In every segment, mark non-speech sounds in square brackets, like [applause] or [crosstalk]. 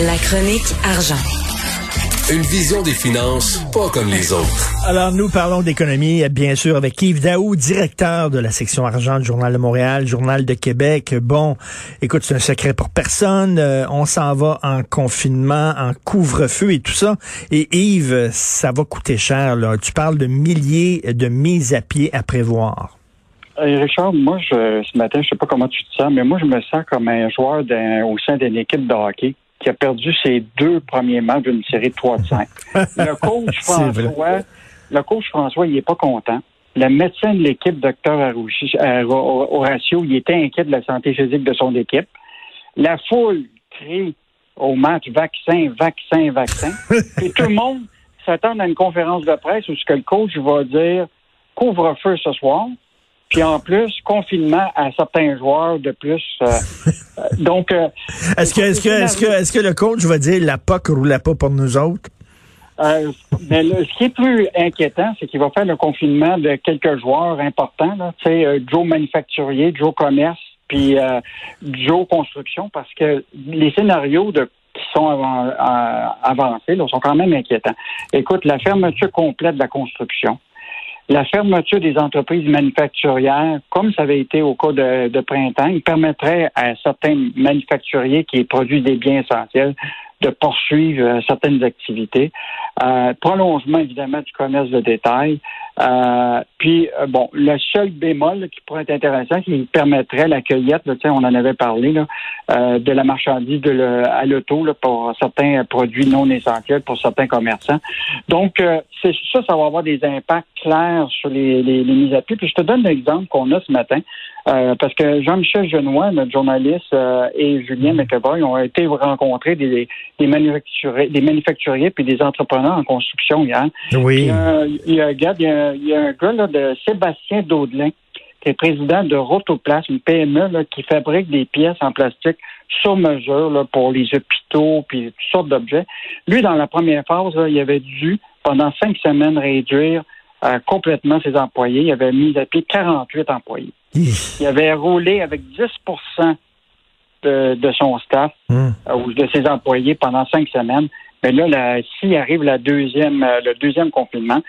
La chronique argent. Une vision des finances pas comme les autres. Alors, nous parlons d'économie, bien sûr, avec Yves Daou, directeur de la section argent du Journal de Montréal, Journal de Québec. Bon, écoute, c'est un secret pour personne. Euh, on s'en va en confinement, en couvre-feu et tout ça. Et Yves, ça va coûter cher. Là. Tu parles de milliers de mises à pied à prévoir. Richard, moi, je, ce matin, je sais pas comment tu te sens, mais moi, je me sens comme un joueur au sein d'une équipe de hockey qui a perdu ses deux premiers matchs d'une série de 3 de 5. [laughs] Le coach François, le coach François, il est pas content. Le médecin de l'équipe, docteur Horacio, il était inquiet de la santé physique de son équipe. La foule crie au match vaccin, vaccin, vaccin. [laughs] Et tout le monde s'attend à une conférence de presse où ce que le coach va dire couvre-feu ce soir. Puis en plus, confinement à certains joueurs de plus. Euh, euh, donc, euh, est-ce que, est-ce que, est-ce que, est-ce que le coach va dire la POC roule pas pour nous autres? mais ce qui est plus inquiétant, c'est qu'il va faire le confinement de quelques joueurs importants, là, tu sais, Joe Manufacturier, Joe Commerce, puis Joe Construction, parce que les scénarios de qui sont avancés là, sont quand même inquiétants. Écoute, la fermeture complète de la construction, la fermeture des entreprises manufacturières, comme ça avait été au cas de, printemps, permettrait à certains manufacturiers qui produisent des biens essentiels de poursuivre euh, certaines activités. Euh, prolongement, évidemment, du commerce de détail. Euh, puis, bon, le seul bémol qui pourrait être intéressant, qui permettrait la cueillette, on en avait parlé, là, euh, de la marchandise de le, à l'auto pour certains produits non essentiels, pour certains commerçants. Donc, c'est ça, ça va avoir des impacts clairs sur les, les, les mises à pied. Puis, je te donne l'exemple qu'on a ce matin. Euh, parce que Jean-Michel Genois, notre journaliste, euh, et Julien McEvoy ont été rencontrer des, des, manufacturiers, des manufacturiers puis des entrepreneurs en construction hier. Oui. Il y a, un gars, il y a, un gars là, de Sébastien Daudelin, qui est président de Rotoplas, une PME là, qui fabrique des pièces en plastique sur mesure là, pour les hôpitaux puis toutes sortes d'objets. Lui, dans la première phase, là, il avait dû, pendant cinq semaines, réduire euh, complètement ses employés. Il avait mis à pied 48 employés. Il avait roulé avec 10 de, de son staff hmm. euh, ou de ses employés pendant cinq semaines. Mais là, s'il arrive la deuxième, euh, le deuxième confinement,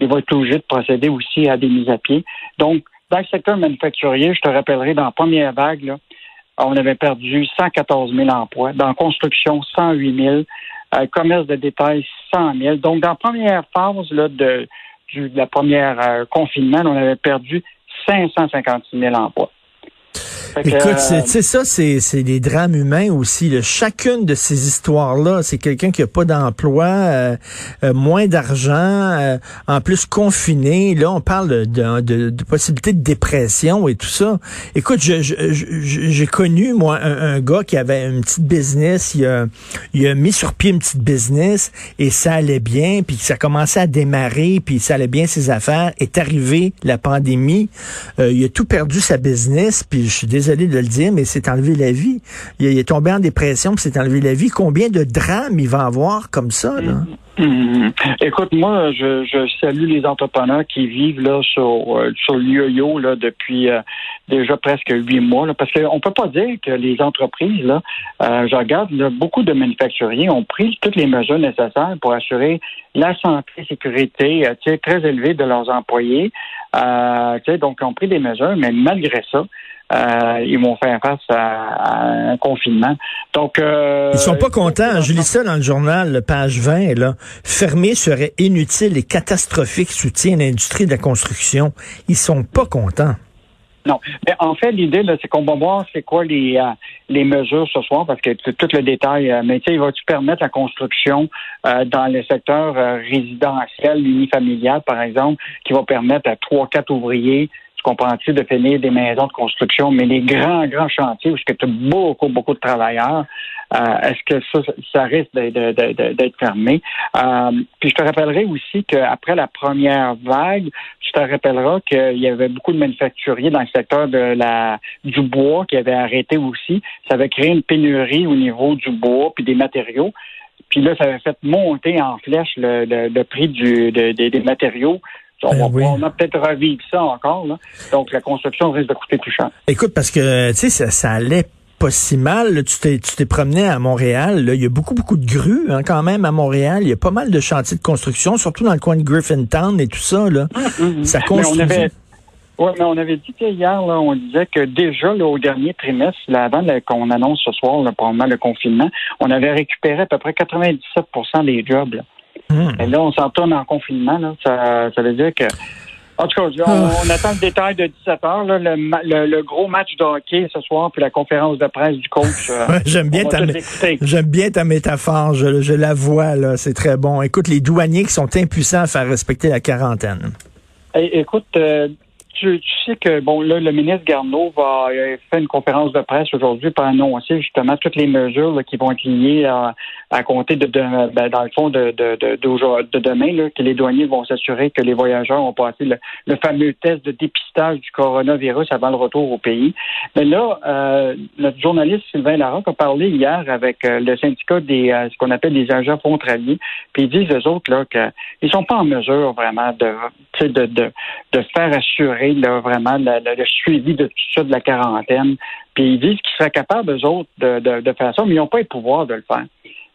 il va être obligé de procéder aussi à des mises à pied. Donc, dans le secteur manufacturier, je te rappellerai, dans la première vague, là, on avait perdu 114 000 emplois. Dans la construction, 108 000. Euh, commerce de détail, 100 000. Donc, dans la première phase là, de, du, de la première euh, confinement, on avait perdu 556 000 emplois. Écoute, c'est ça, c'est des drames humains aussi. Chacune de ces histoires-là, c'est quelqu'un qui a pas d'emploi, euh, euh, moins d'argent, euh, en plus confiné. Là, on parle de, de, de, possibilité de dépression et tout ça. Écoute, j'ai je, connu, moi, un, gars qui avait une petite business. Il a, il a mis sur pied une petite business et ça allait bien, puis ça commençait à démarrer, puis ça allait bien ses affaires. Est arrivé la pandémie. il a tout perdu sa business, puis je suis désolé de le dire, mais c'est enlevé la vie. Il, est tombé en dépression, puis c'est enlevé la vie. Combien de drames il va avoir comme ça, là? Mm-hmm. Écoute, moi, je, salue les entrepreneurs qui vivent là sur euh, sur l'IOIO là depuis euh, déjà presque huit mois, parce qu'on peut pas dire que les entreprises là, euh, je regarde, beaucoup de manufacturiers ont pris toutes les mesures nécessaires pour assurer la santé, et sécurité, très élevée de leurs employés. donc, ont pris des mesures, mais malgré ça, euh, ils vont faire face à, un confinement. Donc, euh, ils sont pas contents. Je lis ça dans le journal, page 20. Là, fermer serait inutile et catastrophique, soutient l'industrie de la construction. Ils sont pas contents. Non. Mais en fait, l'idée, c'est qu'on va voir c'est quoi les, euh, les mesures ce soir, parce que tout le détail, euh, mais tu sais, va-tu permettre la construction euh, dans le secteur résidentiel, unifamilial, par exemple, qui va permettre à trois, quatre ouvriers comprends-tu, de finir des maisons de construction, mais les grands, grands chantiers où tu as beaucoup, beaucoup de travailleurs, euh, est-ce que ça, ça risque d'être fermé? Euh, puis je te rappellerai aussi qu'après la première vague, tu te rappelleras qu'il y avait beaucoup de manufacturiers dans le secteur de la du bois qui avaient arrêté aussi. Ça avait créé une pénurie au niveau du bois puis des matériaux. Puis là, ça avait fait monter en flèche le, prix des matériaux. On, ben va, on, a peut-être revivre ça encore. Là. Donc, la construction risque de coûter plus cher. Écoute, parce que, tu sais, ça, ça allait pas si mal. Tu t'es, tu t'es promené à Montréal. Là. Il y a beaucoup, beaucoup de grues hein, quand même à Montréal. Il y a pas mal de chantiers de construction, surtout dans le coin de Griffintown et tout ça. Là. Hum, hum, hum. Ça construit. Oui, mais on avait dit hier, là, on disait que déjà là, au dernier trimestre, là, avant qu'on annonce ce soir là, pendant le confinement, on avait récupéré à peu près 97% des jobs. Là. Et là, on s'en tourne en confinement. Là. Ça, ça veut dire que en tout cas, on, ah. attend le détail de 17 heures, là, le, gros match de hockey ce soir, puis la conférence de presse du coach. Euh, [laughs] j'aime bien ta j'aime bien ta métaphore, je, je la vois là, c'est très bon. Écoute, les douaniers qui sont impuissants à faire respecter la quarantaine. écoute, euh, tu, sais que bon là, le ministre Garneau va euh, faire une conférence de presse aujourd'hui pour annoncer justement toutes les mesures qui vont être liées à, à compter de, ben, dans le fond de, de, de, de demain, que les douaniers vont s'assurer que les voyageurs ont passé le, fameux test de dépistage du coronavirus avant le retour au pays. Mais là, euh, notre journaliste Sylvain Larocque a parlé hier avec euh, le syndicat des ce qu'on appelle des agents frontaliers, puis ils disent eux autres là qu'ils sont pas en mesure vraiment de, de, de faire assurer vraiment le, suivi de tout ça, de la quarantaine. Puis ils disent qu'ils seraient capables, eux autres, de, faire ça, mais ils n'ont pas le pouvoir de le faire.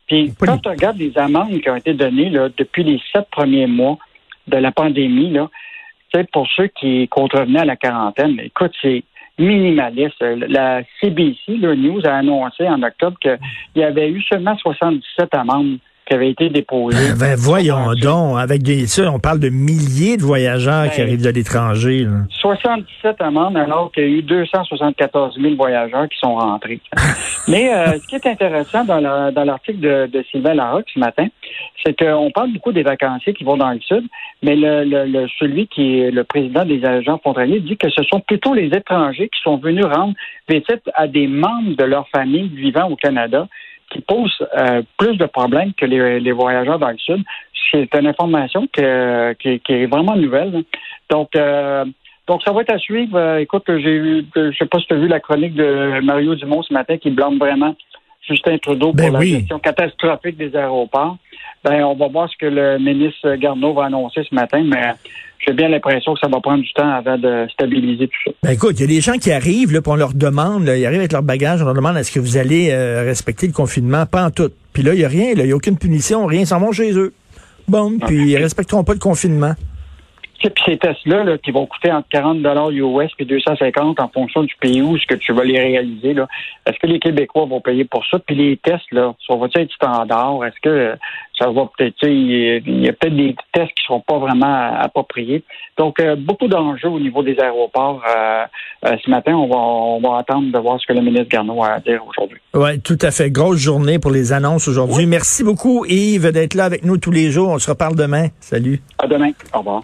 Puis quand tu regardes les amendes qui ont été données là, depuis les sept premiers mois de la pandémie, là, pour ceux qui contrevenaient à la quarantaine, écoute, c'est minimaliste. La CBC, le News, a annoncé en octobre qu'il y avait eu seulement 77 amendes qui avait été déposé. Ben, ben voyons donc, avec des ça, on parle de milliers de voyageurs qui ben, arrivent de l'étranger. 77 amendes alors qu'il y a eu 274 000 voyageurs qui sont rentrés. [laughs] Mais euh, ce qui est intéressant dans l'article de, de, Sylvain Larocque ce matin, c'est qu'on parle beaucoup des vacanciers qui vont dans le sud, mais le, le, celui qui est le président des agents frontaliers dit que ce sont plutôt les étrangers qui sont venus rendre visite à des membres de leur famille vivant au Canada qui pose euh, plus de problèmes que les, voyageurs dans le Sud. C'est une information qui, est vraiment nouvelle. Donc, euh, donc, ça va être à suivre. Euh, écoute, j'ai eu, je sais pas si tu as vu la chronique de Mario Dumont ce matin qui blâme vraiment Justin Trudeau ben pour la gestion catastrophique des aéroports. Ben, on va voir ce que le ministre Garneau va annoncer ce matin, mais j'ai bien l'impression que ça va prendre du temps avant de stabiliser tout ça. Ben écoute, il y a des gens qui arrivent, là, puis on leur demande, ils arrivent avec leur bagage, on leur demande est-ce que vous allez euh, respecter le confinement? Pas en tout. Puis là, il n'y a rien, il n'y a aucune punition, rien, ils s'en vont chez eux. Bon, puis ils respecteront pas le confinement. Puis ces tests-là, qui vont coûter entre 40 US et 250 en fonction du pays où ce que tu vas les réaliser, là, est-ce que les Québécois vont payer pour ça? Puis les tests, là, ça va être standard? Est-ce que ça va peut-être, il y a peut-être des tests qui ne seront pas vraiment appropriés. Donc, euh, beaucoup d'enjeux au niveau des aéroports. Euh, euh, ce matin, on va, on va attendre de voir ce que le ministre Garneau a à dire aujourd'hui. Oui, tout à fait. Grosse journée pour les annonces aujourd'hui. Merci beaucoup, Yves, d'être là avec nous tous les jours. On se reparle demain. Salut. À demain. Au revoir.